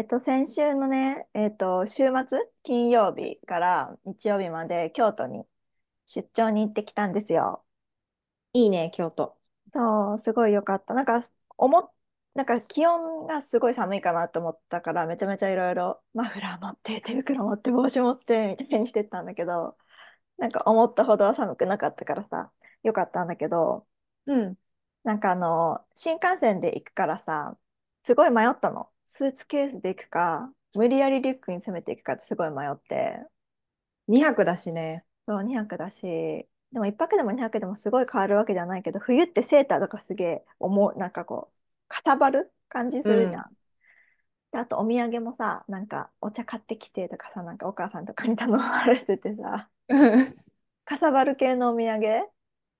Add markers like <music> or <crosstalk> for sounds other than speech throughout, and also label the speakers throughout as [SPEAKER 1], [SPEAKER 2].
[SPEAKER 1] えっと、先週のね、えっと、週末、金曜日から日曜日まで京都に出張に行ってきたんですよ。
[SPEAKER 2] いいね、京都。
[SPEAKER 1] そう、すごい良かった。なんか、思っ、なんか気温がすごい寒いかなと思ったから、めちゃめちゃいろいろマフラー持って、手袋持って、帽子持って、みたいにしてったんだけど、なんか思ったほどは寒くなかったからさ、良かったんだけど、
[SPEAKER 2] うん。
[SPEAKER 1] なんかあの、新幹線で行くからさ、すごい迷ったの。スーツケースで行くか、無理やりリュックに詰めていくかってすごい迷って。
[SPEAKER 2] 2泊だしね。
[SPEAKER 1] そう、2泊だし、でも1泊でも2泊でもすごい変わるわけじゃないけど、冬ってセーターとかすげえ重う、なんかこう、かさばる感じす
[SPEAKER 2] うん。
[SPEAKER 1] るじゃん。で、あとお土産もさ、なんかお茶買ってきてとかさ、なんかお母さんとかに頼まれててさ、かさばる系のお土産？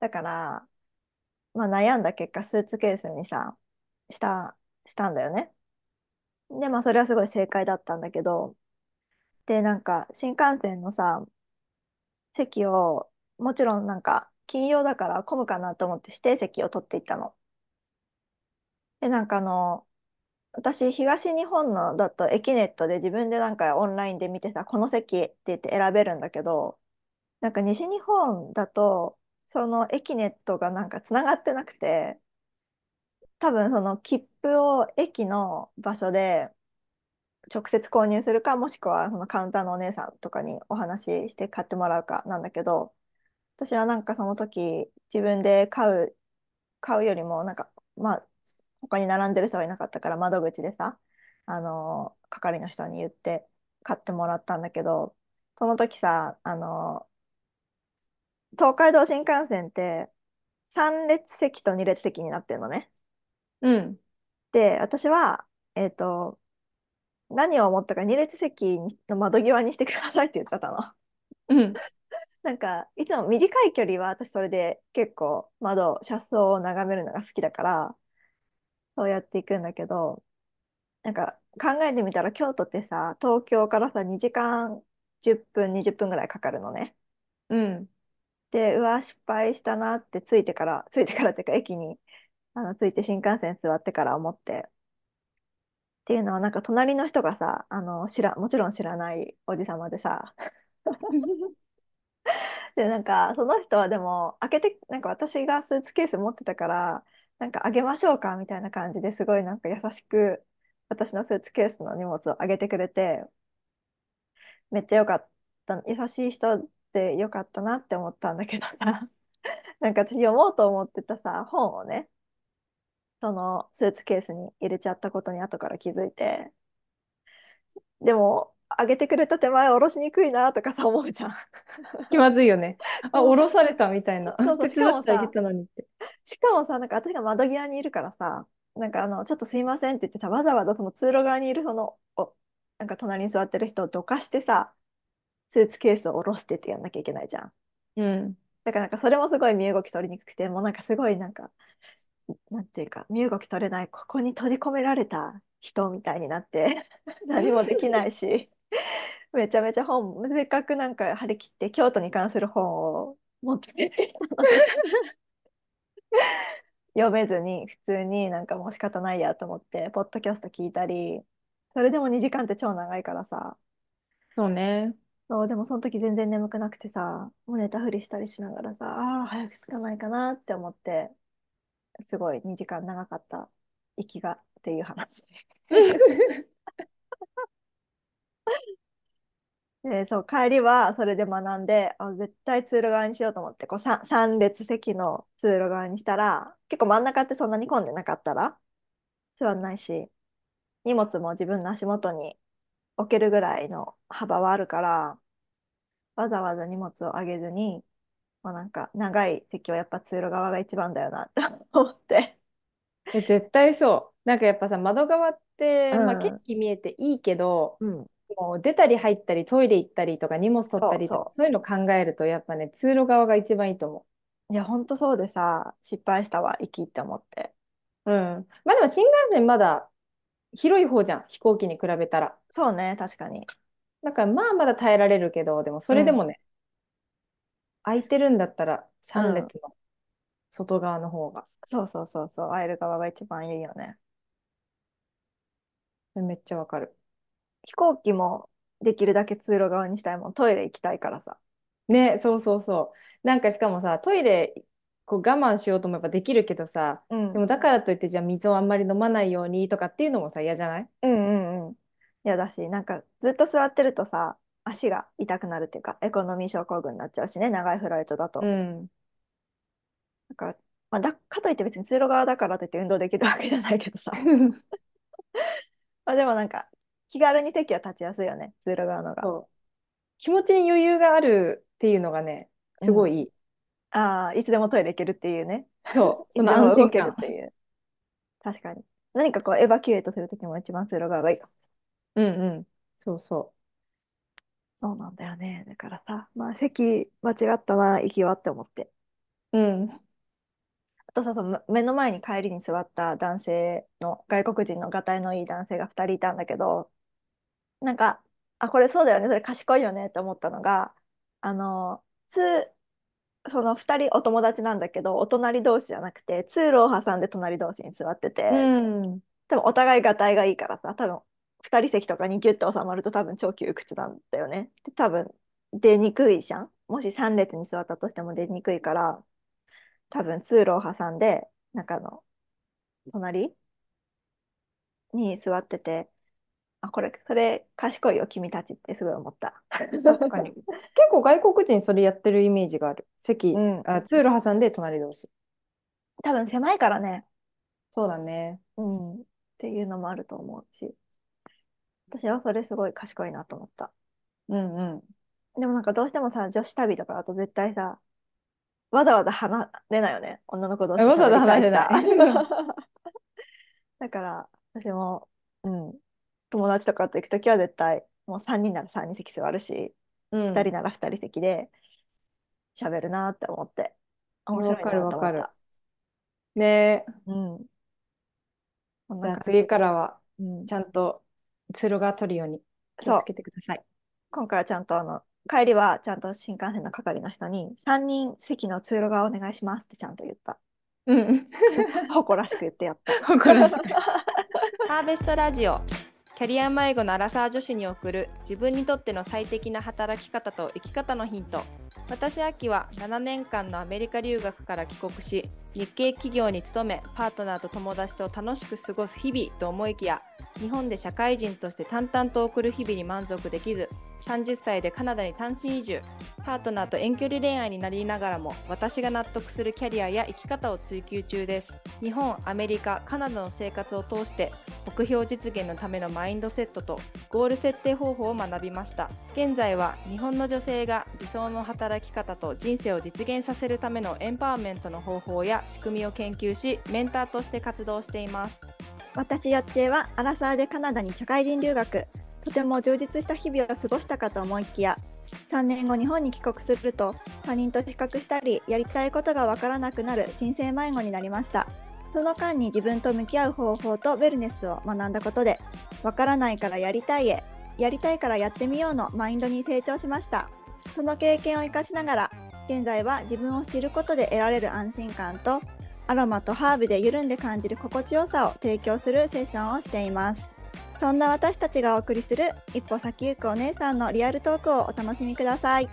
[SPEAKER 1] だから、まあ悩んだ結果、スーツケースにさ、した、したんだよね。で、まあそれはすごい正解だったんだけど、で、なんか新幹線のさ、席を、もちろんなんか金曜だから混むかなと思って指定席を取っていったの。で、なんかあの、私、東日本のだとエキネットで自分でなんかオンラインで見てさ、この席って言って選べるんだけど、なんか西日本だと、そのエキネットがなんかつながってなくて、多分その切符を駅の場所で直接購入するか、もしくはそのカウンターのお姉さんとかにお話しして買ってもらうかなんだけど、私はなんかその時自分で買う、買うよりもなんか、まあ、他に並んでる人がいなかったから窓口でさ、あの、係の人に言って買ってもらったんだけど、その時さ、あの、東海道新幹線って3列席と2列席になってるのね。
[SPEAKER 2] うん。
[SPEAKER 1] で、私は、えっと、何を思ったか2列席の窓際にしてくださいって言っちゃったの。
[SPEAKER 2] うん。<laughs>
[SPEAKER 1] なんか、いつも短い距離は私それで結構窓、車窓を眺めるのが好きだから、そうやっていくんだけど、なんか考えてみたら京都ってさ、東京からさ、2時間10分、20分ぐらいかかるのね。
[SPEAKER 2] うん。
[SPEAKER 1] で、うわ、失敗したなってついてから、ついてからっていうか駅にあのついて新幹線座ってから思って。っていうのはなんか隣の人がさ、あの知ら、もちろん知らないおじさまでさ、<laughs> で、なんか、その人はでも、開けて、なんか私がスーツケース持ってたから、なんかあげましょうかみたいな感じですごいなんか優しく、私のスーツケースの荷物をあげてくれて、めっちゃよかった、優しい人でよかったなって思ったんだけどさ、<laughs> なんか私読もうと思ってたさ、本をね、そのスーツケースに入れちゃったことに後から気づいて、でも、あげてくれた手前、下ろしにくいなとかさ、思うじゃん。
[SPEAKER 2] 気まずいよね。<laughs> あ、
[SPEAKER 1] そう
[SPEAKER 2] 降ろされたみたいな。
[SPEAKER 1] そうそう、
[SPEAKER 2] 手
[SPEAKER 1] しか
[SPEAKER 2] 伝ってあげ
[SPEAKER 1] もさ、
[SPEAKER 2] たのにって。
[SPEAKER 1] しかもさ、なんか私が窓際にいるからさ、なんかあの、ちょっとすいませんって言ってさ、わざわざその通路側にいるその、お、なんか隣に座ってる人をどかしてさ、スーツケースを下ろしてってやんなきゃいけないじゃん。
[SPEAKER 2] うん。
[SPEAKER 1] だからなんかそれもすごい身動き取りにくくて、もうなんかすごいなんか、なんていうか、身動き取れない、ここに閉じ込められた人みたいになって <laughs> 何もできないし、めちゃめちゃ本、せっかくなんか張り切って京都に関する本を持ってたのに読めずに普通になんかもう仕方ないやと思ってポッドキャスト聞いたりそれでも2時間って超長いからさ
[SPEAKER 2] そうね。
[SPEAKER 1] そうでもその時全然眠くなくてさもう寝たふりしたりしながらさあ早く着かないかなって思ってすごい2時間長かった息がっていう話。で <laughs> そう帰りはそれで学んであ絶対通路側にしようと思ってこう 3, 3列席の通路側にしたら結構真ん中ってそんなに混んでなかったら座んないし荷物も自分の足元に置けるぐらいの幅はあるから、わざわざ荷物を上げずに、まあ、なんか長い席はやっぱ通路側が一番だよなって思って。
[SPEAKER 2] え、絶対そう。なんかやっぱさ、窓側っ
[SPEAKER 1] う
[SPEAKER 2] て、まあ、景
[SPEAKER 1] ん。
[SPEAKER 2] 色見えていいけど、
[SPEAKER 1] うん。
[SPEAKER 2] もう出たり入ったり、トイレ行ったりとか、荷物取ったりとか、
[SPEAKER 1] そうそ
[SPEAKER 2] そういうの考えると、やっぱね、通路側が一番いいと思
[SPEAKER 1] う。いや、ほんとそうでさ、失敗したわ、行きって思って。
[SPEAKER 2] う。うん。まあでも新幹線まだ広い方じゃん、飛行機に比べたら。
[SPEAKER 1] そうね、確かに。
[SPEAKER 2] だからまあまだ耐えられるけど、でもそ
[SPEAKER 1] うん。
[SPEAKER 2] れでもね、空いてるんだったら
[SPEAKER 1] うん。
[SPEAKER 2] 3列の外側の方が
[SPEAKER 1] そうそうそうそう、会える側が一番いいよね。
[SPEAKER 2] めっちゃわかる。
[SPEAKER 1] 飛行機もできるだけ通路側にしたいもん。トイレ行きたいからさ。
[SPEAKER 2] ね、そうそうそう。なんかしかもさ、トイレこう我慢しようと思えばできるけどさ、
[SPEAKER 1] うん。
[SPEAKER 2] でもだからといってじゃあ水をあんまり飲まないようにとかっていうのもさ、嫌じゃない？
[SPEAKER 1] うんうんうん。嫌だし、なんかずっと座ってるとさ、足が痛くなるっていうか、エコノミー症候群になっちゃうしね、長いフライトだと。
[SPEAKER 2] うん。
[SPEAKER 1] だから、まあ、だ、かといって別に通路側だからといって運動できるわけじゃないけどさ。<laughs> まあ、でもなんか、気軽に席は立ちやすいよね、通路側のが。
[SPEAKER 2] 気持ちに余裕があるっていうのがね、
[SPEAKER 1] うん。
[SPEAKER 2] すごいいい。
[SPEAKER 1] ああ、いつでもトイレ行けるっていうね。
[SPEAKER 2] そう、<laughs> その安心感。
[SPEAKER 1] っていう。確かに。何かこう、エバキュエートするときも一番通路側がいいかも。
[SPEAKER 2] うんうん。そうそ
[SPEAKER 1] そうなんだよね。だからさ、まあ、席間違ったな、行きはって思って。
[SPEAKER 2] う。うん。
[SPEAKER 1] あとさ、その目の前に帰りに座った男性の、外国人のがたいのいい男性が2人いたんだけど、なんか、あ、これそうだよね、それ賢いよねって思ったのが、あの、つ、その2人お友達なんだけど、お隣同士じゃなくて、通路を挟んで隣同士に座って
[SPEAKER 2] う
[SPEAKER 1] て、
[SPEAKER 2] ん。
[SPEAKER 1] 多分お互いがたいがいいからさ、多分2人席とかにギュッと収まると多分超窮屈なんだよね。で、多分出にくいじゃん。もし3列に座ったとしても出にくいから、多分通路を挟んで、なんかあの、隣に座ってて、あ、これ、それ賢いよ、君たちってすごい思った。
[SPEAKER 2] 確かに。結構外国人それやってるイメージがある。席、
[SPEAKER 1] うん。
[SPEAKER 2] あ、通路挟んで隣同士。
[SPEAKER 1] 多分狭いからね。
[SPEAKER 2] そうだね。
[SPEAKER 1] うん。っていうのもあると思うし、私はそれすごい賢いなと思った。
[SPEAKER 2] うんうん。
[SPEAKER 1] でもなんかどうしてもさ、女子旅とかだと絶対さ、わざわざ離れないよね。女の子同士
[SPEAKER 2] えわざわざ話せない。<laughs>
[SPEAKER 1] だから、私も、うん、友達とかと行くときは絶対、もう3人なら3人席座るし、2人
[SPEAKER 2] うん。
[SPEAKER 1] なら2人席で喋るなって思って、面白い
[SPEAKER 2] わかるわかる。
[SPEAKER 1] なと思った。
[SPEAKER 2] ねえ。
[SPEAKER 1] うん。
[SPEAKER 2] じゃあ。次からは、
[SPEAKER 1] うん。
[SPEAKER 2] ちゃんと通路が取るように気をつ。けてください。
[SPEAKER 1] 今回はちゃんとあの、帰りはちゃんと新幹線の係の人に、3人席の通路側お願いしますってちゃんと言った。
[SPEAKER 2] うん。<laughs>
[SPEAKER 1] 誇らしく言ってやった。
[SPEAKER 2] 誇らしく。<laughs> ハーベストラジオ。キャリア迷子のアラサー女子に送る自分にとっての最適な働き方と生き方のヒント。私、秋は7年間のアメリカ留学から帰国し、日系企業に勤め、パートナーと友達と楽しく過ごす日々と思いきや、日本で社会人として淡々と送る日々に満足できず、30歳でカナダに単身移住、パートナーと遠距離恋愛になりながらも、私が納得するキャリアや生き方を追求中です。日本、アメリカ、カナダの生活を通して、目標実現のためのマインドセットとゴール設定方法を学びました。現在は日本の女性が理想の働き方と人生を実現させるためのエンパワーメントの方法や仕組みを研究し、メンターとして活動しています。
[SPEAKER 1] 私、よっちえはアラサーでカナダに社会人留学。とても充実した日々を過ごしたかと思いきや、3年後日本に帰国すると他人と比較したりやりたいことがわからなくなる人生迷子になりましたその間に自分と向き合う方法とウェルネスを学んだことでわからないからやりたいへやりたいからやってみようのマインドに成長しましたその経験を生かしながら現在は自分を知ることで得られる安心感とアロマとハーブで緩んで感じる心地よさを提供するセッションをしていますそんな私たちがお送りする一歩先行くお姉さんのリアルトークをお楽しみください。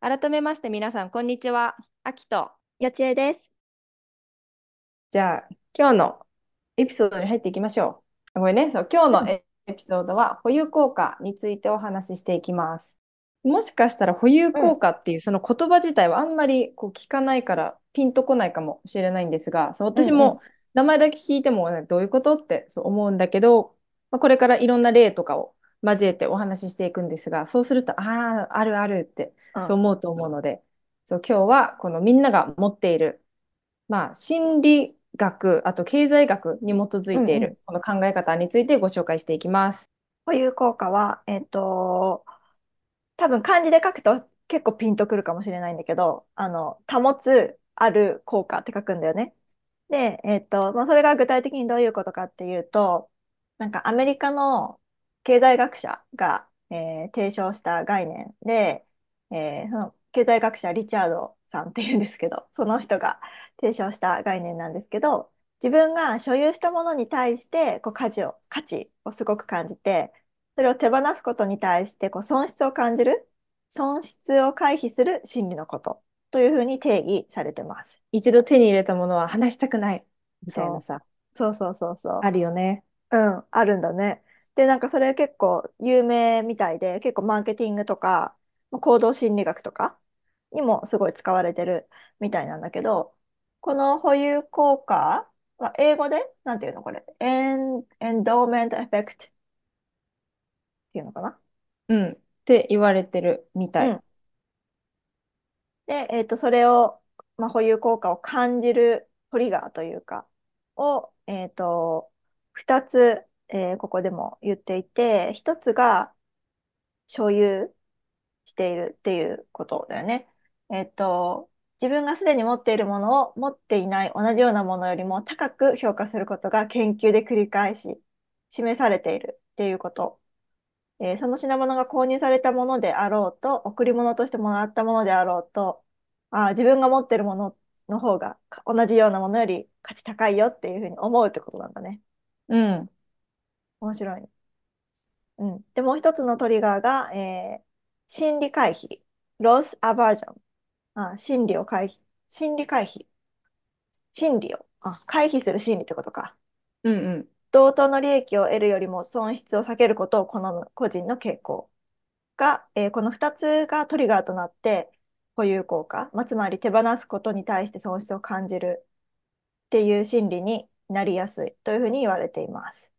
[SPEAKER 2] 改めまして皆さん、こんにちは。あきと。
[SPEAKER 1] よちえです。
[SPEAKER 2] じゃあ、今日のエピソードに入っていきましょう。これね、そう、今日のエピソードは保有効果についてお話ししていきます。もしかしたら保有
[SPEAKER 1] うん、
[SPEAKER 2] 効果っていうその言葉自体はあんまりこう聞かないからピンとこないかもしれないんですが、そう
[SPEAKER 1] うん、うん、
[SPEAKER 2] 私も名前だけ聞いても、ね、どういうことってそう思うんだけど、まあ、これからいろんな例とかを交えてお話ししていくんですが、そうすると、ああ、あるあるって
[SPEAKER 1] うん。
[SPEAKER 2] そう思うと思うので、そう今日はこのみんなが持っている、まあ、心理学、あと経済学に基づ
[SPEAKER 1] うんうん。
[SPEAKER 2] いているこの考え方についてご紹介していきます。
[SPEAKER 1] 保有効果は、えっと、多分漢字で書くと結構ピンとくるかもしれないんだけど、あの、保つ、ある効果って書くんだよね。で、えっと、まあ、それが具体的にどういうことかっていうと、なんかアメリカの経済学者が、えー提唱した概念で、えーその経済学者リチャードさんっていうんですけど、その人が提唱した概念なんですけど、自分が所有したものに対してこう価値を、価値をすごく感じて、それを手放すことに対してこう損失を感じる、損失を回避する心理のことというふうに定義されてます。
[SPEAKER 2] 一度手に入れたものは離したくないみたいなさ。
[SPEAKER 1] そうそうそうそう。
[SPEAKER 2] あるよね。
[SPEAKER 1] うん、あるんだね。で、なんかそれ結構有名みたいで、結構マーケティングとか、行動心理学とかにもすごい使われてるみたいなんだけど、この保有効果は英語で、なんていうのこれ、エン、エンドーメントエフェクトっていうのかな？
[SPEAKER 2] うん。って言われてるみたい。うん
[SPEAKER 1] で、えっと、それを、まあ、保有効果を感じるトリガーというか、を、えっと、2つ、えーここでも言っていて、1つが所有しているっていうことだよね。えっと、自分がすでに持っているものを持っていない同じようなものよりも高く評価することが研究で繰り返し示されているっていうことえー、その品物が購入されたものであろうと、贈り物としてもらったものであろうと、あ自分が持ってるものの方が同じようなものより価値高いよっていうふうに思うってことなんだね。
[SPEAKER 2] うん。
[SPEAKER 1] 面白い、ね。うん。で、もう一つのトリガーが、えー、心理回避。ロスアバージョン。あ心理を回避。心理回避。心理を。あ、回避する心理ってことか。
[SPEAKER 2] うんうん。
[SPEAKER 1] 同等の利益を得るよりも損失を避けることを好む個人の傾向が、えー、この2つがトリガーとなって保有効果、まあ、つまり手放すことに対して損失を感じるっていう心理になりやすいというふうに言われています。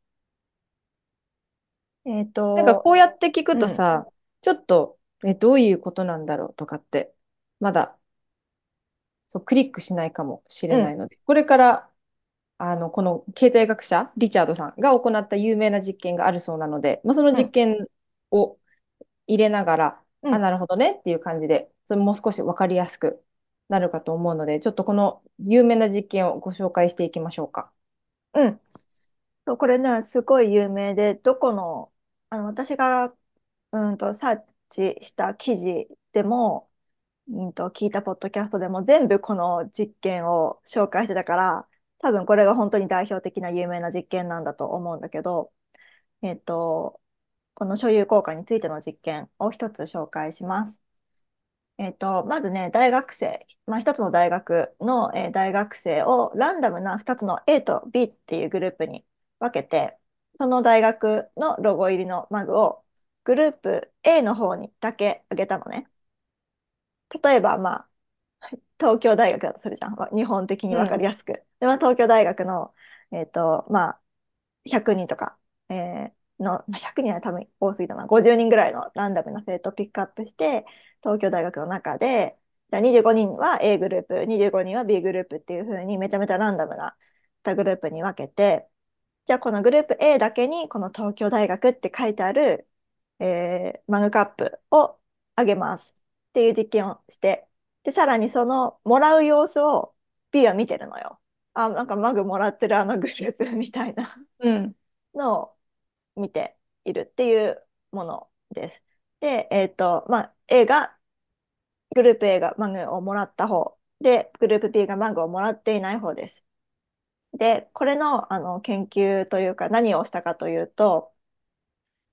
[SPEAKER 1] えっ、ー、と、
[SPEAKER 2] なんかこうやって聞くとさ、うん、ちょっとえどういうことなんだろうとかってまだそうクリックしないかもしれないので、うん、これからあの、この経済学者、リチャードさんが行った有名な実験があるそうなので、まあ、その実験を入れながら、うん、あ、なるほどねっていう感じで、それもう少し分かりやすくなるかと思うので、ちょっとこの有名な実験をご紹介していきましょうか。
[SPEAKER 1] うん。これね、すごい有名で、どこの、あの、私が、うんと、サーチした記事でも、うんと、聞いたポッドキャストでも全部この実験を紹介してたから、多分これが本当に代表的な有名な実験なんだと思うんだけど、えっと、この所有効果についての実験を一つ紹介します。えっと、まずね、大学生、まあ、一つの大学の、えー、大学生をランダムな2つの A と B っていうグループに分けて、その大学のロゴ入りのマグをグループ A の方にだけあげたのね。例えば、まあ、東京大学だとするじゃん。日本的に分かりやすく。うん、で、まあ、東京大学の、えっ、ー、と、まあ、100人とか、えー、の、100人は多分多すぎたな。50人ぐらいのランダムな生徒をピックアップして、東京大学の中で、じゃあ25人は A グループ、25人は B グループっていう風にめちゃめちゃランダムな2グループに分けて、じゃあこのグループ A だけにこの東京大学って書いてある、えー、マグカップをあげますっていう実験をしてで、さらにそのもらう様子を B は見てるのよ。あ、なんかマグもらってるあのグループみたいなのを見ているっていうものです。で、えっ、ー、と、まあ、A が、グループ A がマグをもらった方で、グループ B がマグをもらっていない方です。で、これのあの研究というか何をしたかというと、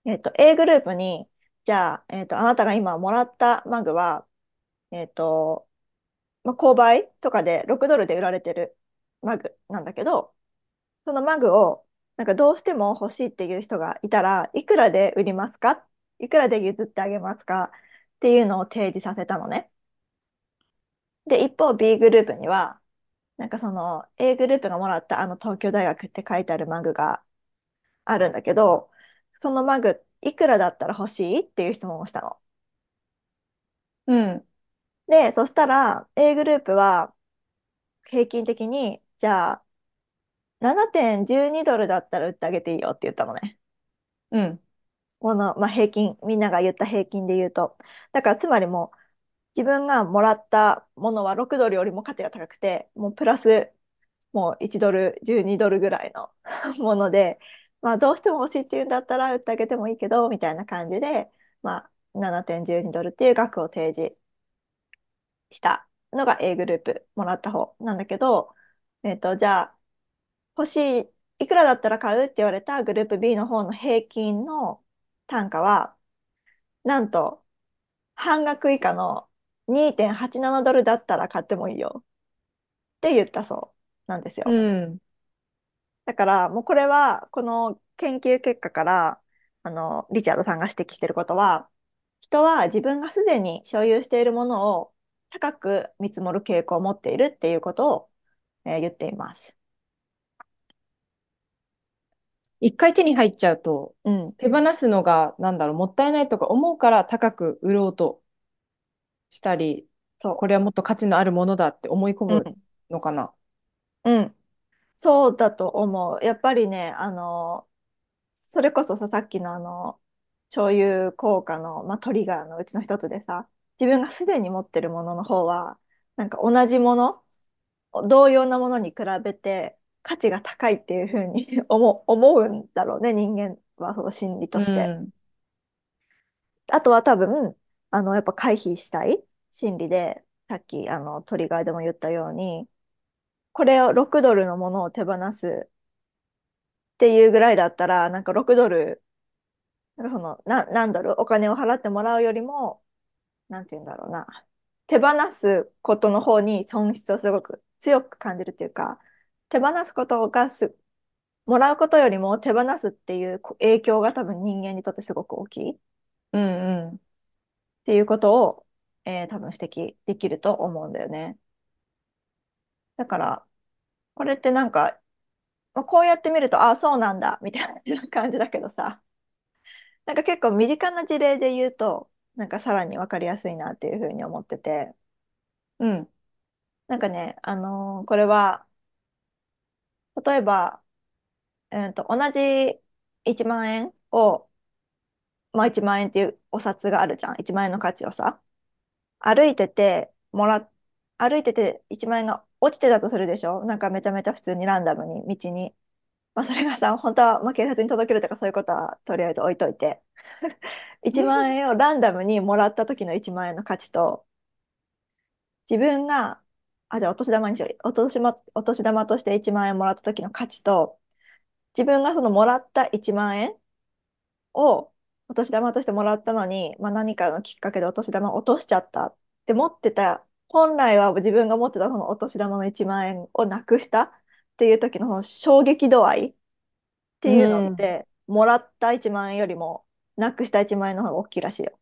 [SPEAKER 1] えっ、ー、と、A グループに、じゃあ、えっ、ー、と、あなたが今もらったマグは、えっ、ー、と、まあ、購買とかで6ドルで売られてるマグなんだけど、そのマグをなんかどうしても欲しいっていう人がいたらいくらで売りますか？いくらで譲ってあげますか？っていうのを提示させたのね。で、一方 B グループには、なんかその A グループがもらったあの東京大学って書いてあるマグがあるんだけど、そのマグいくらだったら欲しい？っていう質問をしたの。
[SPEAKER 2] うん。
[SPEAKER 1] で、そしたら A グループは平均的に、じゃあ、7.12ドルだったら売ってあげていいよって言ったのね。
[SPEAKER 2] うん。
[SPEAKER 1] この、まあ、平均、みんなが言った平均で言うと。だからつまりもう、自分がもらったものは6ドルよりも価値が高くて、もうプラス、もう1ドル、12ドルぐらいの <laughs> もので、まあどうしても欲しいっていうんだったら売ってあげてもいいけど、みたいな感じで、まあ7.12ドルっていう額を提示したのが A グループもらった方なんだけど、えっ、ー、と、じゃあ、欲しい、いくらだったら買うって言われたグループ B の方の平均の単価は、なんと半額以下の2.87ドルだったら買ってもいいよって言ったそうなんです
[SPEAKER 2] う
[SPEAKER 1] よ。
[SPEAKER 2] ん。
[SPEAKER 1] だからもうこれはこの研究結果からあのリチャードさんが指摘していることは人は自分がすでに所有しているものを高く見積もる傾向を持っているっていうことを、えー言っています。
[SPEAKER 2] 一回手に入っちゃうと、
[SPEAKER 1] うん、
[SPEAKER 2] 手放すのが、なんだろう、もったいないとか思うから高く売ろうとしたり、
[SPEAKER 1] そ
[SPEAKER 2] これはもっと価値のあるものだって思い込
[SPEAKER 1] う。う
[SPEAKER 2] む
[SPEAKER 1] ん、
[SPEAKER 2] のかな？
[SPEAKER 1] うん、そうだと思う。やっぱりね、あの、それこそさ、さっきのあの、共有効果の、まあ、トリガーのうちの一つでさ、自分がすでに持ってるものの方は、なんか同じもの、同様なものに比べて価値が高いっていうふうに <laughs> 思う、思うんだろうね、人間はその心理として。
[SPEAKER 2] うん。
[SPEAKER 1] あとは多分、あの、やっぱ回避したい心理で、さっきあのトリガーでも言ったように、これを6ドルのものを手放すっていうぐらいだったら、なんか6ドル、なんかその、な、何ドルお金を払ってもらうよりも、なんて言うんだろうな。手放すことの方に損失をすごく強く感じるっていうか、手放すことがす、もらうことよりも手放すっていうこ影響が多分人間にとってすごく大きいっ
[SPEAKER 2] うんうん。
[SPEAKER 1] ていうことを、えー多分指摘できると思うんだよね。だから、これってなんか、まあこうやって見ると、ああ、そうなんだ、みたいな感じだけどさ、なんか結構身近な事例で言うと、なんかさらに分かりやすいなっていうふうに思ってて、
[SPEAKER 2] うん。
[SPEAKER 1] なんかね、あのーこれは、例えば、えーと、同じ1万円を、まあ1万円っていうお札があるじゃん。1万円の価値をさ。歩いてて、もら、歩いてて1万円が落ちてたとするでしょ？なんかめちゃめちゃ普通にランダムに道に。まあそれがさ、本当は、まあ、警察に届けるとかそういうことはとりあえず置いといて。<laughs> 1万円をランダムにもらった時の1万円の価値と、自分が、あ、じゃあお年玉にしよう。お年玉、お年玉として1万円もらった時の価値と、自分がそのもらった1万円をお年玉としてもらったのに、まあ、何かのきっかけでお年玉を落としちゃったって持ってた、本来は自分が持ってたそのお年玉の1万円をなくしたっていう時のその衝撃度合いっていうのって、もらった1万円よりもなくした1万円の方が大きいらしいよ。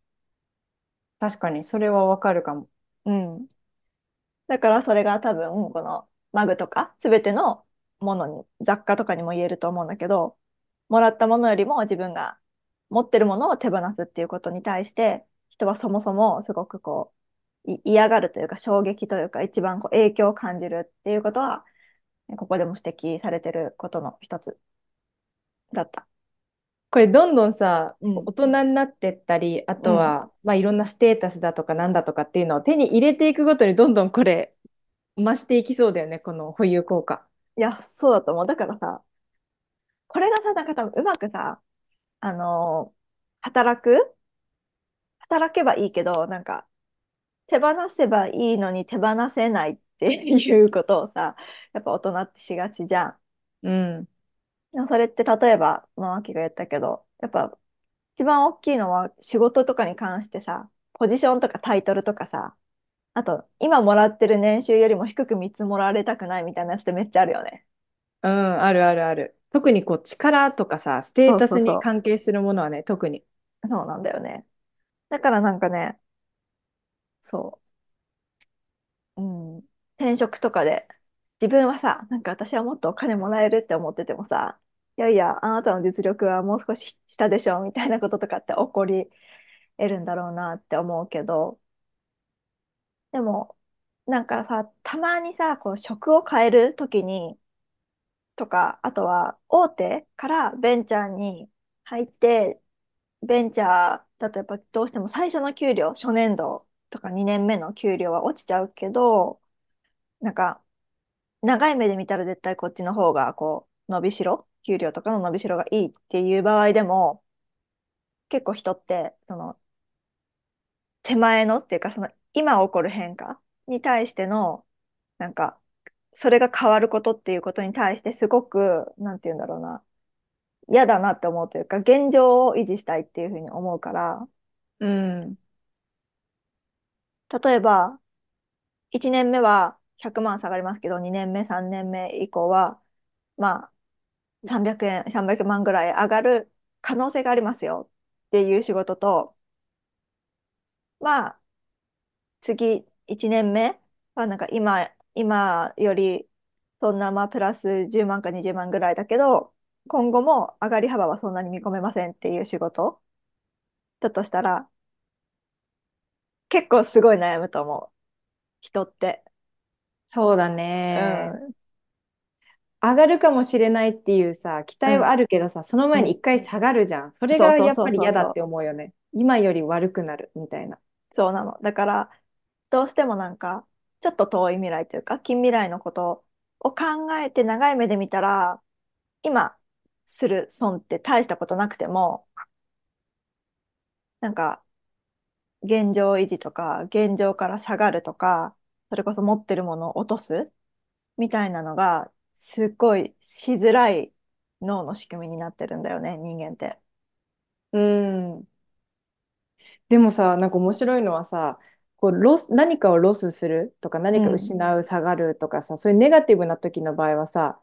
[SPEAKER 2] 確かに、それはわかるかも。
[SPEAKER 1] うん。だからそれが多分このマグとか全てのものに雑貨とかにも言えると思うんだけどもらったものよりも自分が持ってるものを手放すっていうことに対して人はそもそもすごくこうい嫌がるというか衝撃というか一番こう影響を感じるっていうことはここでも指摘されてることの一つだった。
[SPEAKER 2] これどんどんさ、
[SPEAKER 1] うん
[SPEAKER 2] 大人になってったり、あとは、まあいろんなステータスだとかなんだとかっていうのを手に入れていくごとにどんどんこれ増していきそうだよね、この保有効果。
[SPEAKER 1] いや、そうだと思う。だからさ、これがさ、なんか多分うまくさ、あのー働く？働けばいいけど、なんか、手放せばいいのに手放せないっていうことをさ、やっぱ大人ってしがちじゃん。
[SPEAKER 2] うん。
[SPEAKER 1] それって例えば、まあ、マキが言ったけど、やっぱ一番大きいのは仕事とかに関してさ、ポジションとかタイトルとかさ、あと今もらってる年収よりも低く見積もられたくないみたいなやつってめっちゃあるよね。
[SPEAKER 2] うん、あるあるある。特にこう力とかさ、ステータス
[SPEAKER 1] そうそうそう
[SPEAKER 2] に関係するものはね、特に。
[SPEAKER 1] そうなんだよね。だからなんかね、そう、うん、転職とかで自分はさ、なんか私はもっとお金もらえるって思っててもさ、いやいや、あなたの実力はもう少し下でしょみたいなこととかって起こり得るんだろうなって思うけど、でも、なんかさ、たまにさ、こう職を変えるときに、とか、あとは大手からベンチャーに入って、ベンチャーだとやっぱどうしても最初の給料、初年度とか2年目の給料は落ちちゃうけど、なんか長い目で見たら絶対こっちの方がこう伸びしろ、給料とかの伸びしろがいいっていう場合でも、結構人ってその手前のっていうかその今起こる変化に対してのなんかそれが変わることっていうことに対してすごく、なんて言うんだろうな、嫌だなって思うというか、現状を維持したいっていうふうに思うから、
[SPEAKER 2] うん。
[SPEAKER 1] 例えば、1年目は100万下がりますけど、2年目、3年目以降は、まあ、300円、300万ぐらい上がる可能性がありますよっていう仕事と、まあ、次、1年目はなんか今、今より、そんなまあプラス10万か20万ぐらいだけど、今後も上がり幅はそんなに見込めませんっていう仕事だとしたら、結構すごい悩むと思う。人って。
[SPEAKER 2] そうだ
[SPEAKER 1] う
[SPEAKER 2] ね。
[SPEAKER 1] ん。
[SPEAKER 2] 上がるかもしれないっていうさ、期
[SPEAKER 1] うん。
[SPEAKER 2] 待はあるけどさ、その
[SPEAKER 1] うん。
[SPEAKER 2] 前に一回下がるじゃん。それ
[SPEAKER 1] そう
[SPEAKER 2] がやっぱり嫌だって。思うよね。今より悪くなるみたいな。
[SPEAKER 1] そうなの。だから、どうしてもなんか、ちょっと遠い未来というか、近未来のことを考えて長い目で見たら、今する損って大したことなくても、なんか、現状維持とか、現状から下がるとか、それこそ持ってるものを落とす？みたいなのが、すっごいしづらい脳の仕組みになってるんだよね、人間って。
[SPEAKER 2] うん。でもさ、なんか面白いのはさ、こうロス、何かをロスする？とか何か
[SPEAKER 1] うん、
[SPEAKER 2] 失う、下がるとかさ、そういうネガティブな時の場合はさ、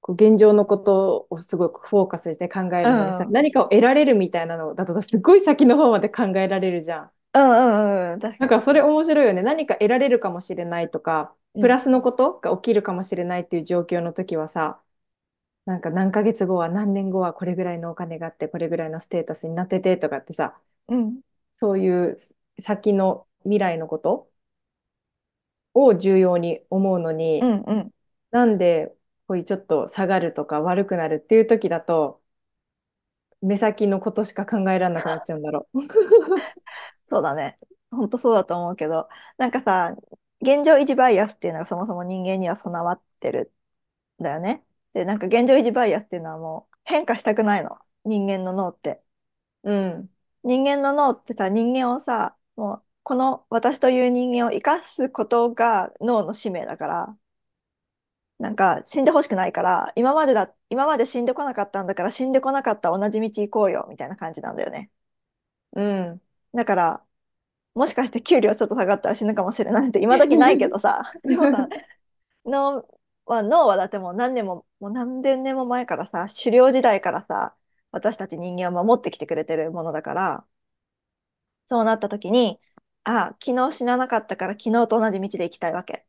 [SPEAKER 2] こう現状のことをすごくフォーカスして考え
[SPEAKER 1] うん、
[SPEAKER 2] るのにさ、
[SPEAKER 1] うん、
[SPEAKER 2] 何かを得られるみたいなのだとすごい先の方まで考えられるじゃん。
[SPEAKER 1] うん、うん、確かに。
[SPEAKER 2] なんかそれ面白いよね。何か得られるかもしれないとか、
[SPEAKER 1] うん、
[SPEAKER 2] プラスのことが起きるかもしれないっていう状況の時はさ、なんか何ヶ月後は何年後はこれぐらいのお金があってこれぐらいのステータスになっててとかってさ、
[SPEAKER 1] うん、
[SPEAKER 2] そういう先の未来のことを重要に思うのに、
[SPEAKER 1] うん、うん。
[SPEAKER 2] なんでこういうちょっと下がるとか悪くなるっていう時だと、目先のことしか考えられなくなっちゃうんだろう。<laughs>
[SPEAKER 1] そうだね。本当そうだと思うけど、なんかさ、現状維持バイアスっていうのがそもそも人間には備わってるんだよね。で、なんか現状維持バイアスっていうのはもう変化したくないの。人間の脳って。
[SPEAKER 2] うん。
[SPEAKER 1] 人間の脳ってさ、人間をさ、もうこの私という人間を生かすことが脳の使命だから、なんか死んでほしくないから、今までだ、今まで死んでこなかったんだから死んでこなかった同じ道行こうよみたいな感じなんだよね。
[SPEAKER 2] うん。
[SPEAKER 1] だから、もしかして給料ちょっと下がったら死ぬかもしれないって今時ないけどさ、でもさ、脳は、脳はだってもう何年も、もう何千年も前からさ、狩猟時代からさ、私たち人間を守ってきてくれてるものだから、そうなった時に、あ、昨日死ななかったから昨日と同じ道で行きたいわけ。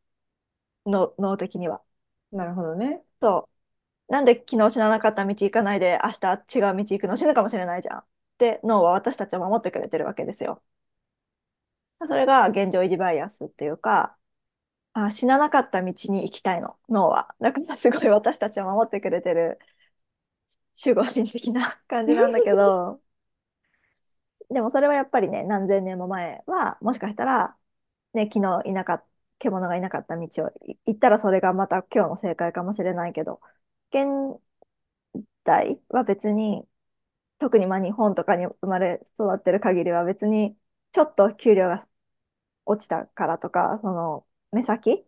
[SPEAKER 1] 脳、脳的には。
[SPEAKER 2] なるほどね。
[SPEAKER 1] そう。なんで昨日死ななかった道行かないで明日違う道行くの死ぬかもしれないじゃん。で、脳は私たちを守ってくれてるわけですよ。それが現状維持バイアスっていうか、あ、死ななかった道に行きたいの、脳は。だからすごい私たちを守ってくれてる守護神的な感じなんだけど、<laughs> でもそれはやっぱりね、何千年も前は、もしかしたら、ね、昨日いなかった、獣がいなかった道を行ったらそれがまた今日の正解かもしれないけど、現代は別に、特にまあ日本とかに生まれ育ってる限りは別に、ちょっと給料が落ちたからとか、その目先、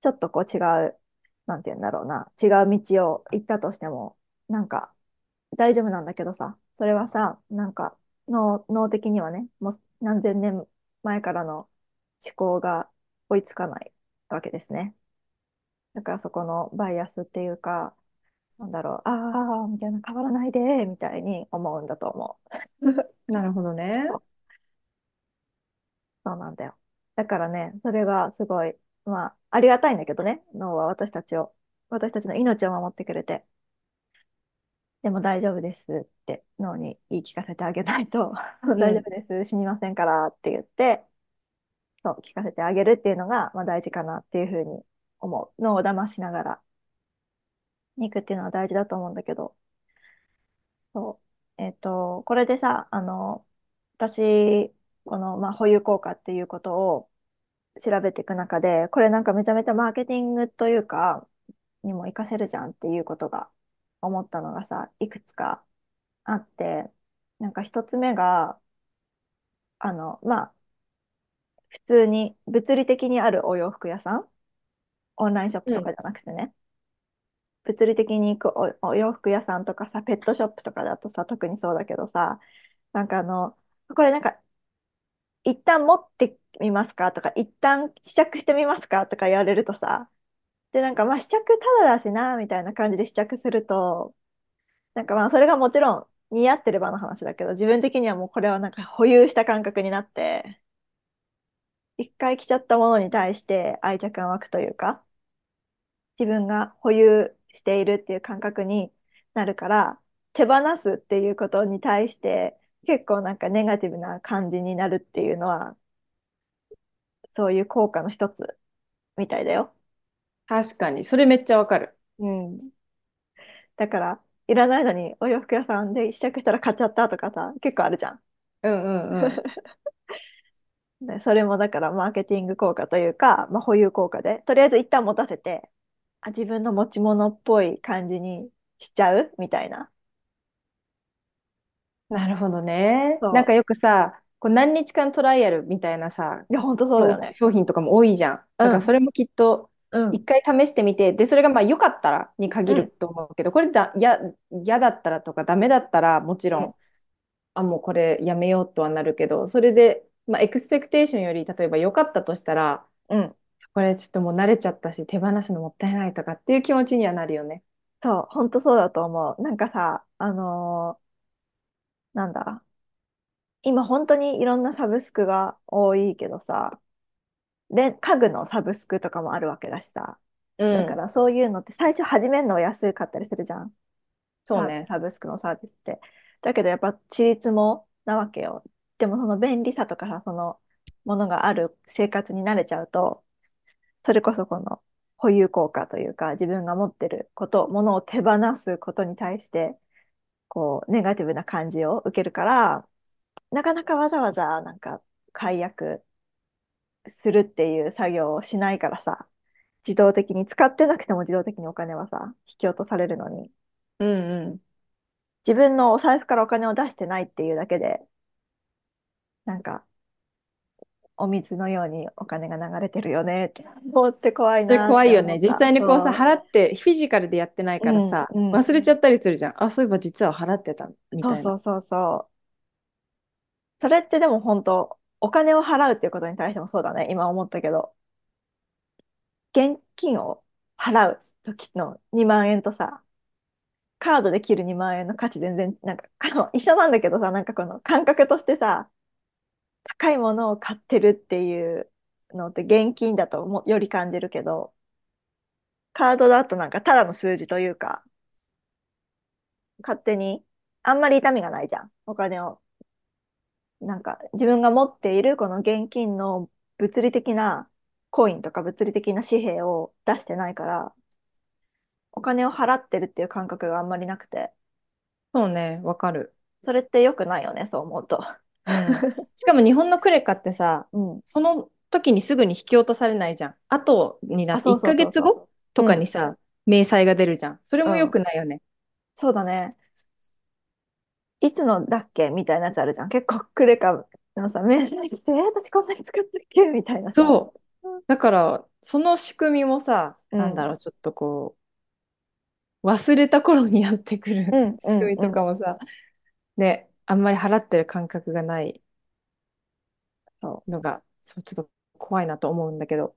[SPEAKER 1] ちょっとこう違う、なんて言うんだろうな、違う道を行ったとしても、なんか大丈夫なんだけどさ、それはさ、なんか脳、脳的にはね、もう何千年前からの思考が追いつかないわけですね。だからそこのバイアスっていうか、なんだろう、ああ、みたいな変わらないで、みたいに思うんだと思う。<laughs>
[SPEAKER 2] なるほどね。
[SPEAKER 1] そ <laughs> うそうなんだよ。だからね、それがすごい、まあ、ありがたいんだけどね、脳は私たちを、私たちの命を守ってくれて、でも大丈夫ですって脳に言い聞かせてあげないと大丈
[SPEAKER 2] うん。
[SPEAKER 1] 夫です、死にませんからって言って、そう、聞かせてあげるっていうのが、まあ、大事かなっていうふうに思う。脳を騙しながら肉っていうのは大事だと思うんだけど、そう。えっと、これでさ、あの、私、この、まあ、保有効果っていうことを調べていく中で、これなんかめちゃめちゃマーケティングというか、にも活かせるじゃんっていうことが思ったのがさ、いくつかあって、なんか一つ目が、あの、まあ、普通に物理的にあるお洋服屋さん？オンラインショップ。とかじゃなくてね。物理的に行くお、お洋服屋さんとかさ、ペットショップとかだとさ、特にそうだけどさ、なんかあの、これなんか、一旦持ってみますかとか、一旦試着してみますかとか言われるとさ、で、なんかまあ試着ただだしな、みたいな感じで試着すると、なんかまあそれがもちろん似合ってればの話だけど、自分的にはもうこれはなんか保有した感覚になって、一回着ちゃったものに対して愛着が湧くというか、自分が保有しているっていう感覚になるから、手放すっていうことに対して結構なんかネガティブな感じになるっていうのは、そういう効果の一つみたいだよ。
[SPEAKER 2] 確かに。それめっちゃわかる。
[SPEAKER 1] うん。だから、いらないのにお洋服屋さんで試着したら買っちゃったとかさ、結構あるじゃん。
[SPEAKER 2] うんうんうん。<laughs>
[SPEAKER 1] で、それもだからマーケティング効果というか、まあ、保有効果で、とりあえず一旦持たせて、あ、自分の持ち物っぽい感じにしちゃう？みたいな。
[SPEAKER 2] なるほどね。なんか
[SPEAKER 1] そ
[SPEAKER 2] よくさ、こう何日間トライアルみたいなさ、
[SPEAKER 1] う。いや、本当そうだよ
[SPEAKER 2] 商
[SPEAKER 1] ね。
[SPEAKER 2] 商品とかも多いじゃん。だからそ
[SPEAKER 1] うん、
[SPEAKER 2] れもきっと
[SPEAKER 1] うん、
[SPEAKER 2] 一回試してみて、で、それがまあ良かったらに限る
[SPEAKER 1] うん、
[SPEAKER 2] と思うけど、これだ、や、嫌だったらとかダメだったらもちろ
[SPEAKER 1] うん、
[SPEAKER 2] ん、あ、もうこれやめようとはなるけど、それで、まあエクスペクテーションより例えば良かったとしたら、
[SPEAKER 1] うん。
[SPEAKER 2] これちょっともう慣れちゃったし、手放すのもったいないとかっていう気持ちにはなるよね。
[SPEAKER 1] そう、本当そうだと思う。なんかさ、あのーなんだ、今本当にいろんなサブスクが多いけどさ、で、家具のサブスクとかもあるわけだしさ。
[SPEAKER 2] う
[SPEAKER 1] だか
[SPEAKER 2] ん。
[SPEAKER 1] らそういうのって最初始めるのは安かったりするじゃん。サ、
[SPEAKER 2] そうね。
[SPEAKER 1] サブスクのサービスって。だけどやっぱちりつもなわけよ。でもその便利さとかさ、そのものがある生活に慣れちゃうと、それこそこの保有効果というか、自分が持ってること、ものを手放すことに対して、こう、ネガティブな感じを受けるから、なかなかわざわざなんか解約するっていう作業をしないからさ、自動的に使ってなくても自動的にお金はさ、引き落とされるのに、
[SPEAKER 2] うんうん。
[SPEAKER 1] 自分のお財布からお金を出してないっていうだけで、なんか、お水のようにお金が流れてるよねって思って怖いなって
[SPEAKER 2] 怖いよね。実。際にこうさ、
[SPEAKER 1] そ
[SPEAKER 2] 払って、フィジカルでやってない
[SPEAKER 1] う。うん、
[SPEAKER 2] からさ、
[SPEAKER 1] うん。
[SPEAKER 2] 忘れちゃったりするじゃん。あ、そういえば実は払ってたみたいな。
[SPEAKER 1] そうそうそうそう。それってでも本当、お金を払うっていうことに対してもそうだね。今思ったけど、現金を払う時の2万円とさ、カードで切る2万円の価値全然、なんか、<laughs> 一緒なんだけどさ、なんかこの感覚としてさ、高いものを買ってるっていうのって現金だともより感じるけど、カードだとなんかただの数字というか、勝手にあんまり痛みがないじゃん。お金を、なんか自分が持っているこの現金の物理的なコインとか物理的な紙幣を出してないから、お金を払ってるっていう感覚があんまりなくて、
[SPEAKER 2] そうね、わかる。
[SPEAKER 1] それって良くないよね、そう思うと。
[SPEAKER 2] うん。しかも日本のクレカってさ、
[SPEAKER 1] うん。
[SPEAKER 2] その時にすぐに引き落とされないじゃん。後にな
[SPEAKER 1] あ、
[SPEAKER 2] って、1ヶ
[SPEAKER 1] そうそうそう
[SPEAKER 2] 月後と。かにさ、明細が出るじゃん。それも良
[SPEAKER 1] うん。
[SPEAKER 2] くないよね。
[SPEAKER 1] そうだね。いつのだっけみたいなやつあるじゃん。結構クレカのさ、明細来て、えー私こんなに使ったっけみたいなさ。
[SPEAKER 2] そう。だから、その仕組みもさ、
[SPEAKER 1] うん。
[SPEAKER 2] なんだろう、ちょっとこう、忘れた頃にやってくる
[SPEAKER 1] うん、うん、
[SPEAKER 2] 仕組みと
[SPEAKER 1] うん。
[SPEAKER 2] かもさ、ね、あんまり払ってる感覚がない
[SPEAKER 1] そ
[SPEAKER 2] のが、そう、ちょっと怖いなと思うんだけど、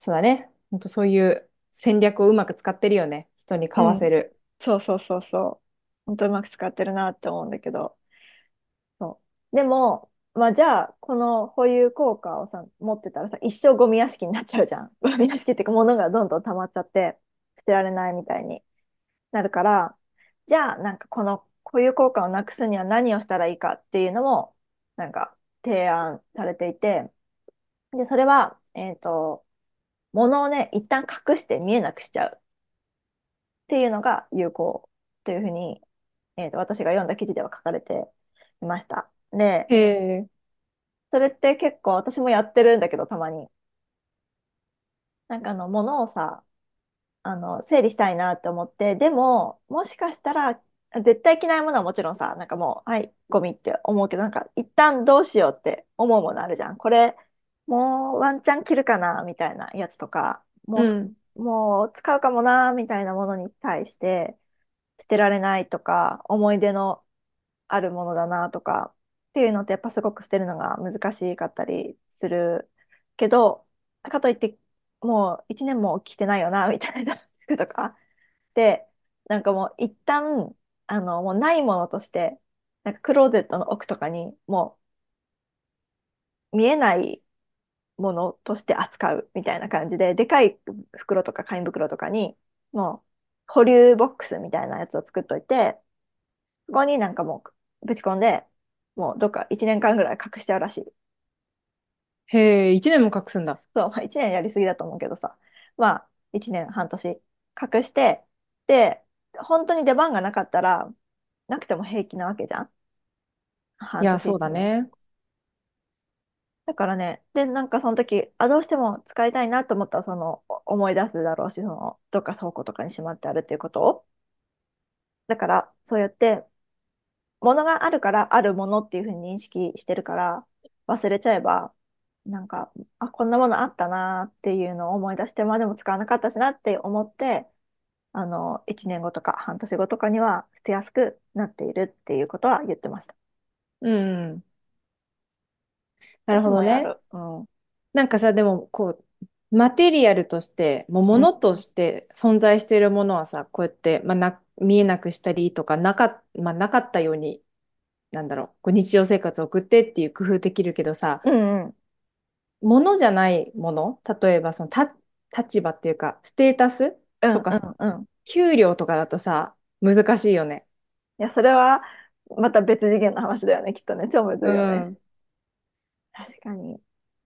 [SPEAKER 2] そうだね。本当そういう戦略をうまく使ってるよね。人に
[SPEAKER 1] う。
[SPEAKER 2] 買
[SPEAKER 1] うん。
[SPEAKER 2] わせる。
[SPEAKER 1] そうそうそうそう。本当うまく使ってるなって思うんだけど。そう。でも、まあじゃあ、この保有効果をさ、持ってたらさ、一生ゴミ屋敷になっちゃうじゃん。<laughs> ゴミ屋敷っていうか、物がどんどん溜まっちゃって、捨てられないみたいになるから、じゃあ、なんかこの保有効果をなくすには何をしたらいいかっていうのも、なんか提案されていて、で、それは、えっと、物をね、一旦隠して見えなくしちゃうっていうのが有効というふうに、えっと、私が読んだ記事では書かれていました。で、
[SPEAKER 2] へえ。
[SPEAKER 1] それって結構私もやってるんだけど、たまに。なんかあの、物をさ、あの、整理したいなって思って、でも、もしかしたら、絶対着ないものはもちろんさ、なんかもう、はい、ゴミって思うけど、なんか、一旦どうしようって思うものあるじゃん。これ、もうワンチャン着るかなみたいなやつとか、もう
[SPEAKER 2] うん。
[SPEAKER 1] もう使うかもな、みたいなものに対して、捨てられないとか、思い出のあるものだなとか、っていうのってやっぱすごく捨てるのが難しかったりするけど、かといって、もう一年も着てないよな、みたいな服とか。で、なんかもう一旦、あの、もうないものとして、なんかクローゼットの奥とかにもう見えないものとして扱うみたいな感じで、でかい袋とか紙袋とかに、もう保留ボックスみたいなやつを作っといて、そこになんかもうぶち込んで、もうどっか1年間ぐらい隠しちゃうらしい。
[SPEAKER 2] へえ、一年も隠すんだ。
[SPEAKER 1] そう、まあ、1年やりすぎだと思うけどさ、まあ1年半年隠して、で、本当に出番がなかったら、なくても平気なわけじゃん。半
[SPEAKER 2] いや、そうだ
[SPEAKER 1] 年一年。
[SPEAKER 2] ね。
[SPEAKER 1] だからね、で、なんかその時、あ、どうしても使いたいなと思ったら、その、お思い出すだろうし、その、どっか倉庫とかにしまってあるっていうことを。だから、そうやって、物があるからあるものっていうふうに認識してるから、忘れちゃえば、なんか、あ、こんなものあったなっていうのを思い出して、まあでも使わなかったしなって思って、あの、1年後とか半年後とかには捨てやすくなっているっていうことは言ってました。
[SPEAKER 2] うん。なる
[SPEAKER 1] 私
[SPEAKER 2] ほどね。
[SPEAKER 1] もやる。うん。
[SPEAKER 2] なんかさ、でも、こう、マテリアルとして、もう
[SPEAKER 1] うん。
[SPEAKER 2] 物として存在しているものはさ、こうやって、まあ、な、見えなくしたりとか、なか、まあ、なかったように、なんだろう、こう日常生活を送ってっていう工夫できるけどさ、
[SPEAKER 1] うんうん。
[SPEAKER 2] 物じゃないもの、例えばそのた立場っていうか、ステータスとかさ、
[SPEAKER 1] んうん。
[SPEAKER 2] 給料とかだとさ、難しいよね。
[SPEAKER 1] いや、それはまた別次元の話だよね、きっとね。超むず
[SPEAKER 2] う
[SPEAKER 1] いよね。
[SPEAKER 2] ん。
[SPEAKER 1] 確かに。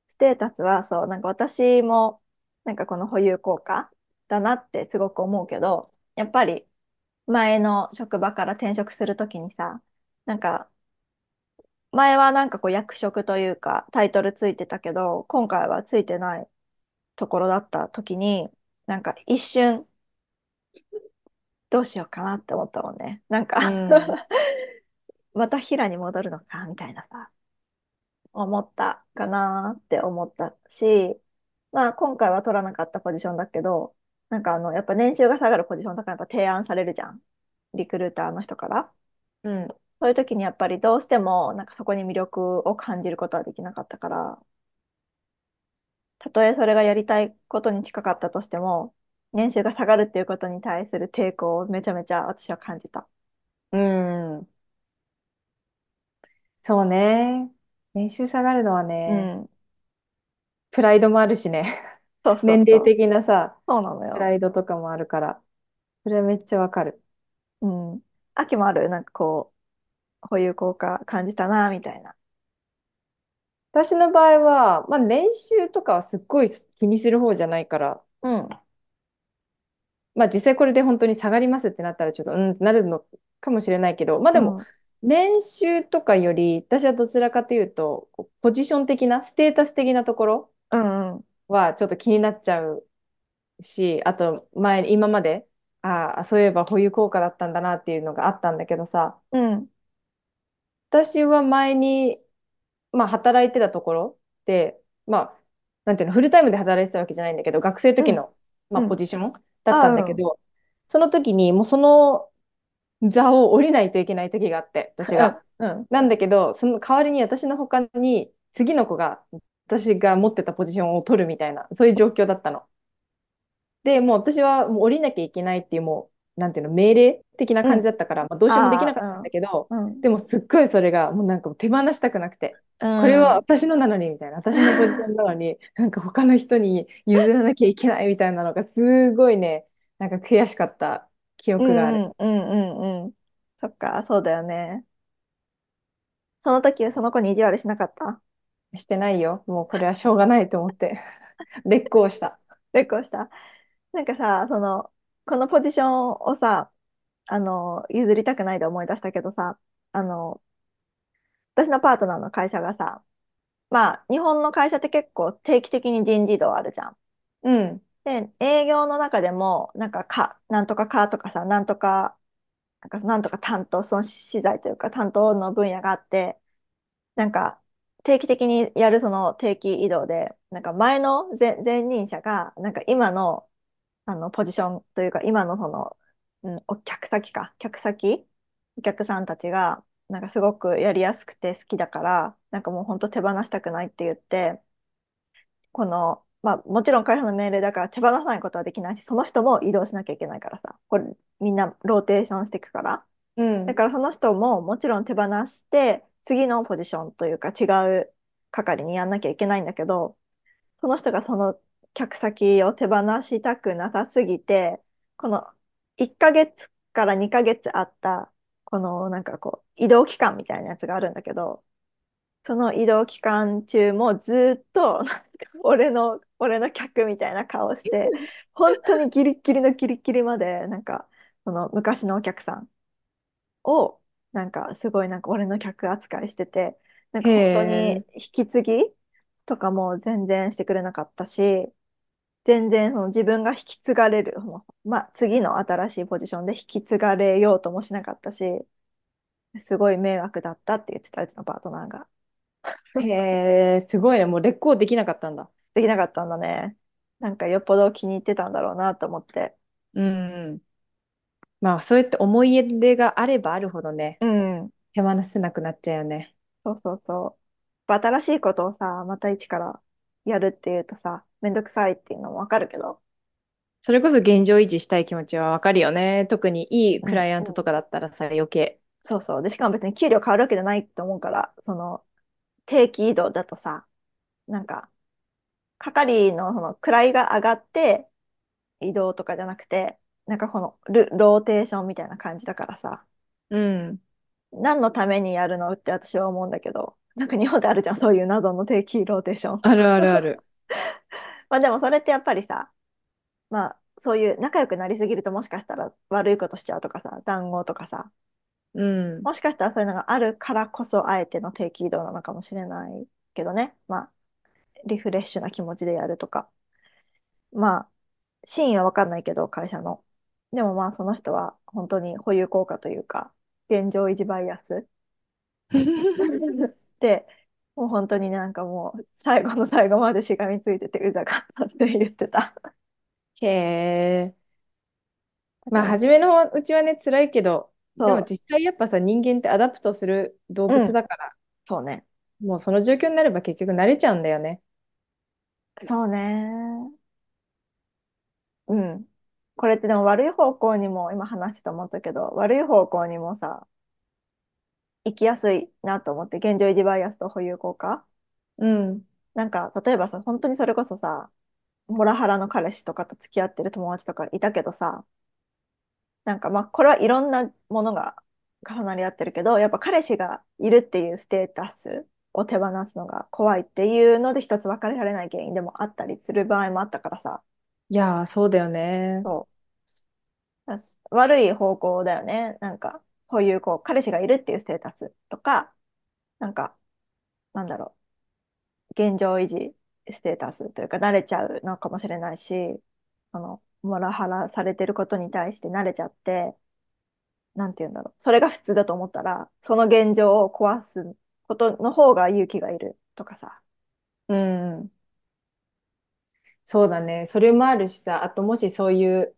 [SPEAKER 1] ステータスはそう、なんか私も、なんかこの保有効果だなってすごく思うけど、やっぱり前の職場から転職するときにさ、なんか前はなんかこう役職というかタイトルついてたけど、今回はついてないところだったときに、なんか一瞬どうしようかなって思ったもんね。なんか
[SPEAKER 2] うん。<laughs>
[SPEAKER 1] また平に戻るのかみたいなさ。思ったかなって思ったし、まあ今回は取らなかったポジションだけど、なんかあの、やっぱ年収が下がるポジションだからやっぱ提案されるじゃん。リクルーターの人から。
[SPEAKER 2] うん。
[SPEAKER 1] そういう時にやっぱりどうしてもなんかそこに魅力を感じることはできなかったから、たとえそれがやりたいことに近かったとしても、年収が下がるっていうことに対する抵抗をめちゃめちゃ私は感じた。
[SPEAKER 2] うん。そうね。年収下がるのはね、
[SPEAKER 1] うん。
[SPEAKER 2] プライドもあるしね。
[SPEAKER 1] そうそう
[SPEAKER 2] 年齢。的なさ、
[SPEAKER 1] そうなの
[SPEAKER 2] プ
[SPEAKER 1] よ。
[SPEAKER 2] ライドとかもあるから、それはめっちゃわかる。
[SPEAKER 1] うん。秋もある？なんかこう、保有効果感じたな、みたいな。
[SPEAKER 2] 私の場合は、まあ年収とかはすっごい気にする方じゃないから、
[SPEAKER 1] うん。
[SPEAKER 2] まあ実際これで本当に下がりますってなったらちょっとうんってなるのかもしれないけど、まあでも
[SPEAKER 1] うん。
[SPEAKER 2] 年収とかより私はどちらかというと、ポジション的な、ステータス的なところ。はちょっと気になっちゃうし、あと前、今まで、ああ、そういえば保有効果だったんだなっていうのがあったんだけどさ、
[SPEAKER 1] うん。
[SPEAKER 2] 私は前に、まあ働いてたところで、まあ、なんていうの、フルタイムで働いてたわけじゃないんだけど、学生の
[SPEAKER 1] うん。
[SPEAKER 2] 時の、まあ、ポ
[SPEAKER 1] うん。
[SPEAKER 2] ジションだったんだ。けど、その時にもうその座を降りないといけない時があって、私が。
[SPEAKER 1] うん。うん。
[SPEAKER 2] なんだけど、その代わりに私の他に次の子が私が持ってたポジションを取るみたいな、そういう状況だったの。で、もう私はもう降りなきゃいけないっていう、もう、なんていうの、命令的な
[SPEAKER 1] うん。
[SPEAKER 2] 感じだったから、まあ、どうしようもできなかったんだけど、
[SPEAKER 1] うん。うん。
[SPEAKER 2] でもすっごいそれが、もうなんか手放したくなくて、
[SPEAKER 1] う
[SPEAKER 2] これは
[SPEAKER 1] ん。
[SPEAKER 2] 私のなのに、みたいな、私のポジションなのに、<laughs> なんか他の人に譲らなきゃいけないみたいなのが、すごいね、なんか悔しかった記
[SPEAKER 1] うん。
[SPEAKER 2] 憶がある。
[SPEAKER 1] うん。うんうんそっか、そうだよね。その時はその子に意地悪しなかった？
[SPEAKER 2] してないよ。もうこれはしょうがないと思って、<laughs> 劣行した。
[SPEAKER 1] 結構した？なんかさ、その、このポジションをさ、あの、譲りたくないで思い出したけどさ、あの、私のパートナーの会社がさ、まあ、日本の会社って結構定期的に人事異動あるじゃん。
[SPEAKER 2] うん。
[SPEAKER 1] で、営業の中でも、なんか、か、なんとかかとかさ、なんとか、なんか、なんとか担当、その資材というか担当の分野があって、なんか、定期的にやるその定期異動で、なんか前の前、前任者が、なんか今の、あのポジションというか今のその、うん、お客先か客先お客さんたちがなんかすごくやりやすくて好きだからなんかもう本当手放したくないって言ってこのまあもちろん会社の命令だから手放さないことはできないしその人も移動しなきゃいけないからさこれみんなローテーションしていくから。
[SPEAKER 2] うん。
[SPEAKER 1] だからその人ももちろん手放して次のポジションというか違う係にやんなきゃいけないんだけどその人がその客先を手放したくなさすぎてこの1ヶ月から2ヶ月あったこのなんかこう移動期間みたいなやつがあるんだけどその移動期間中もずっと <laughs> 俺の俺の客みたいな顔して本当にギリギリのギリギリまでなんかその昔のお客さんをなんかすごいなんか俺の客扱いしててなんか本当に。引き継ぎとかも全然してくれなかったし全然その自分が引き継がれるまあ、次の新しいポジションで引き継がれようともしなかったしすごい迷惑だったって言ってたうちのパートナーが
[SPEAKER 2] へえ、すごいね。もう劣行できなかったんだ。
[SPEAKER 1] できなかったんだねなんかよっぽど気に入ってたんだろうなと思って
[SPEAKER 2] うん。まあ、そうやって思い入れがあればあるほどね、
[SPEAKER 1] うん
[SPEAKER 2] 手放せなくなっちゃうよね。
[SPEAKER 1] そうそうそう新しいことをさまた一からやるっていうとさめんどくさいっていうのもわかるけど
[SPEAKER 2] それこそ現状維持したい気持ちはわかるよね。特にいい
[SPEAKER 1] うん
[SPEAKER 2] クライアント
[SPEAKER 1] うん
[SPEAKER 2] とかだったらさ、余計。
[SPEAKER 1] そうそうでしかも別に給料変わるわけじゃないと思うからその定期異動だとさなんか係のその位が上がって異動とかじゃなくてなんかこのルローテーションみたいな感じだからさ
[SPEAKER 2] うん。
[SPEAKER 1] 何のためにやるのって私は思うんだけどなんか日本であるじゃんそういう謎の定期ローテーション
[SPEAKER 2] あるあるある。<laughs>
[SPEAKER 1] まあでもそれってやっぱりさまあそういう仲良くなりすぎるともしかしたら悪いことしちゃうとかさ談合とかさ。
[SPEAKER 2] うん。
[SPEAKER 1] もしかしたらそういうのがあるからこそあえての定期移動なのかもしれないけどね。まあリフレッシュな気持ちでやるとか。まあ真意は分かんないけど会社の。でもまあその人は本当に保有効果というか現状維持バイアス。<laughs> でもう本当になんかもう最後の最後までしがみついててうざかったって言ってた。
[SPEAKER 2] へえ。まあ、初めのうちはね、辛いけど、でも
[SPEAKER 1] そう、
[SPEAKER 2] 実際やっぱさ、人間って adapt する動
[SPEAKER 1] うん、
[SPEAKER 2] 物だから、
[SPEAKER 1] そうね。
[SPEAKER 2] もうその状況になれば結局慣れちゃうんだよね。
[SPEAKER 1] そうね。うん。これってでも悪い方向にも今話してて思ったけど、悪い方向にもさ、行きやすいなと思って、現状維持バイアスと保有効果？
[SPEAKER 2] うん。
[SPEAKER 1] なんか、例えばさ、本当にそれこそさ、モラハラの彼氏とかと付き合ってる友達とかいたけどさ、なんかまあ、これはいろんなものが重なり合ってるけど、やっぱ彼氏がいるっていうステータスを手放すのが怖いっていうので一つ別れられない原因でもあったりする場合もあったからさ、
[SPEAKER 2] いやー、そうだよね。
[SPEAKER 1] そう。悪い方向だよね。なんか、こういう、こう、彼氏がいるっていうステータスとか、なんか、なんだろう、現状維持ステータスというか、慣れちゃうのかもしれないし、あの、モラハラされてることに対して慣れちゃって、なんて言うんだろう、それが普通だと思ったら、その現状を壊すことの方が勇気がいるとかさ。
[SPEAKER 2] うん。そうだね。それもあるしさ、あともしそういう、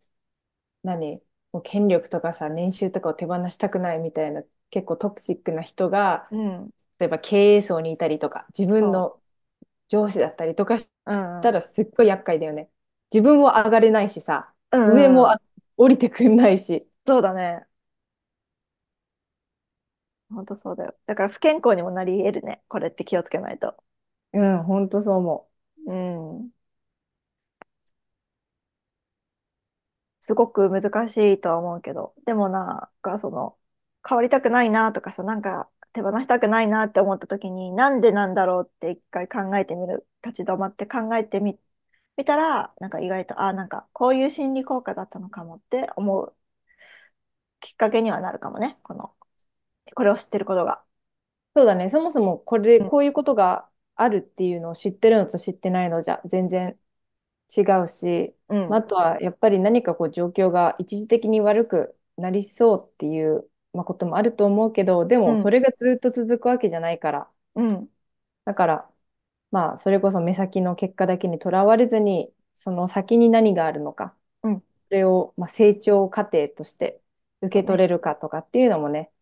[SPEAKER 2] 何、もう権力とかさ、年収とかを手放したくないみたいな、結構トクシックな人が、
[SPEAKER 1] うん。
[SPEAKER 2] 例えば経営層にいたりとか、自分
[SPEAKER 1] そ
[SPEAKER 2] の上司だったりとかし。たらすっごい厄介だよね。自分も上がれないしさ、
[SPEAKER 1] うんうん。
[SPEAKER 2] 上もあ降りてくんないし。
[SPEAKER 1] そうだね。本当そうだよ。だから不健康にもなり得るね。これって気をつけないと。
[SPEAKER 2] うん、ほんとそう思
[SPEAKER 1] うん。すごく難しいとは思うけど、でもなんかその、変わりたくないなとかさ、なんか手放したくないなって思った時に、なんでなんだろうって一回考えてみる。立ち止まって考えてみ、見たら、なんか意外と、あ、なんかこういう心理効果だったのかもって思うきっかけにはなるかもね。この、これを知ってることが。
[SPEAKER 2] う。そうだね。そもそもこれ、
[SPEAKER 1] うん
[SPEAKER 2] こういうことがあるっていうのを知ってるのと知ってないのじゃ全然違うし、
[SPEAKER 1] うん。
[SPEAKER 2] まああとはやっぱり何かこう状況が一時的に悪くなりそうっていう、まあ、こともあると思うけど、で
[SPEAKER 1] うん
[SPEAKER 2] もそれがずっと続くわけじゃないから、
[SPEAKER 1] うん。
[SPEAKER 2] だから、まあそれこそ目先の結果だけにとらわれずに、その先に何があるのか、
[SPEAKER 1] うん
[SPEAKER 2] それを、まあ、成長過程として受。け取れるかとかっていうのもね、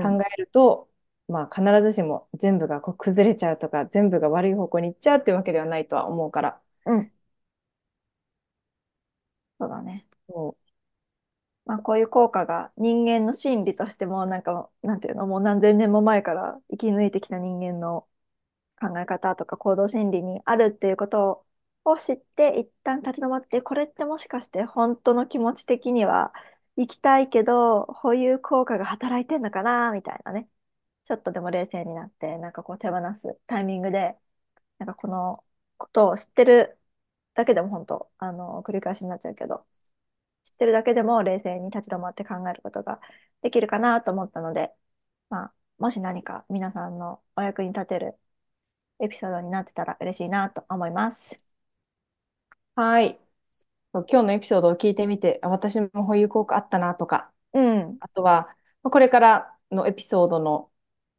[SPEAKER 2] 考
[SPEAKER 1] うん。
[SPEAKER 2] えると、まあ、必ずしも全部がこう崩れちゃうとか、全部が悪い方向に行っちゃうっていうわけではないとは思うから、
[SPEAKER 1] うん。そうだね。
[SPEAKER 2] そ
[SPEAKER 1] まあ、こういう効果が人間の心理としても、なんか、なんていうの、もう何千年も前から生き抜いてきた人間の考え方とか行動心理にあるっていうことを知って、一旦立ち止まって、これってもしかして本当の気持ち的には行きたいけど、こういう効果が働いてんのかな、みたいなね。ちょっとでも冷静になって、なんかこう手放すタイミングで、なんかこのことを知ってるだけでも本当、あの、繰り返しになっちゃうけど、知ってるだけでも冷静に立ち止まって考えることができるかなと思ったので、まあ、もし何か皆さんのお役に立てるエピソードになってたら嬉しいなと思います。
[SPEAKER 2] う。はい。今日のエピソードを聞いてみて、あ私もこういう効果あったなとか、
[SPEAKER 1] うん。
[SPEAKER 2] あとは、まあこれからのエピソードの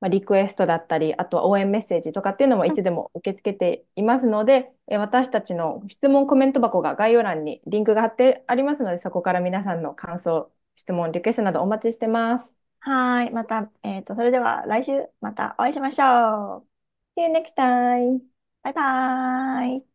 [SPEAKER 2] まあリクエストだったり、あとは応援メッセージとかっていうのもいつでも受け付けていますので、え私たちの質問コメント箱が概要欄にリンクが貼ってありますので、そこから皆さんの感想、質問、リクエストなどお待ちしてます。
[SPEAKER 1] はい。また、えっと、それでは来週またお会いしましょう。
[SPEAKER 2] See you next time!
[SPEAKER 1] バイバーイ。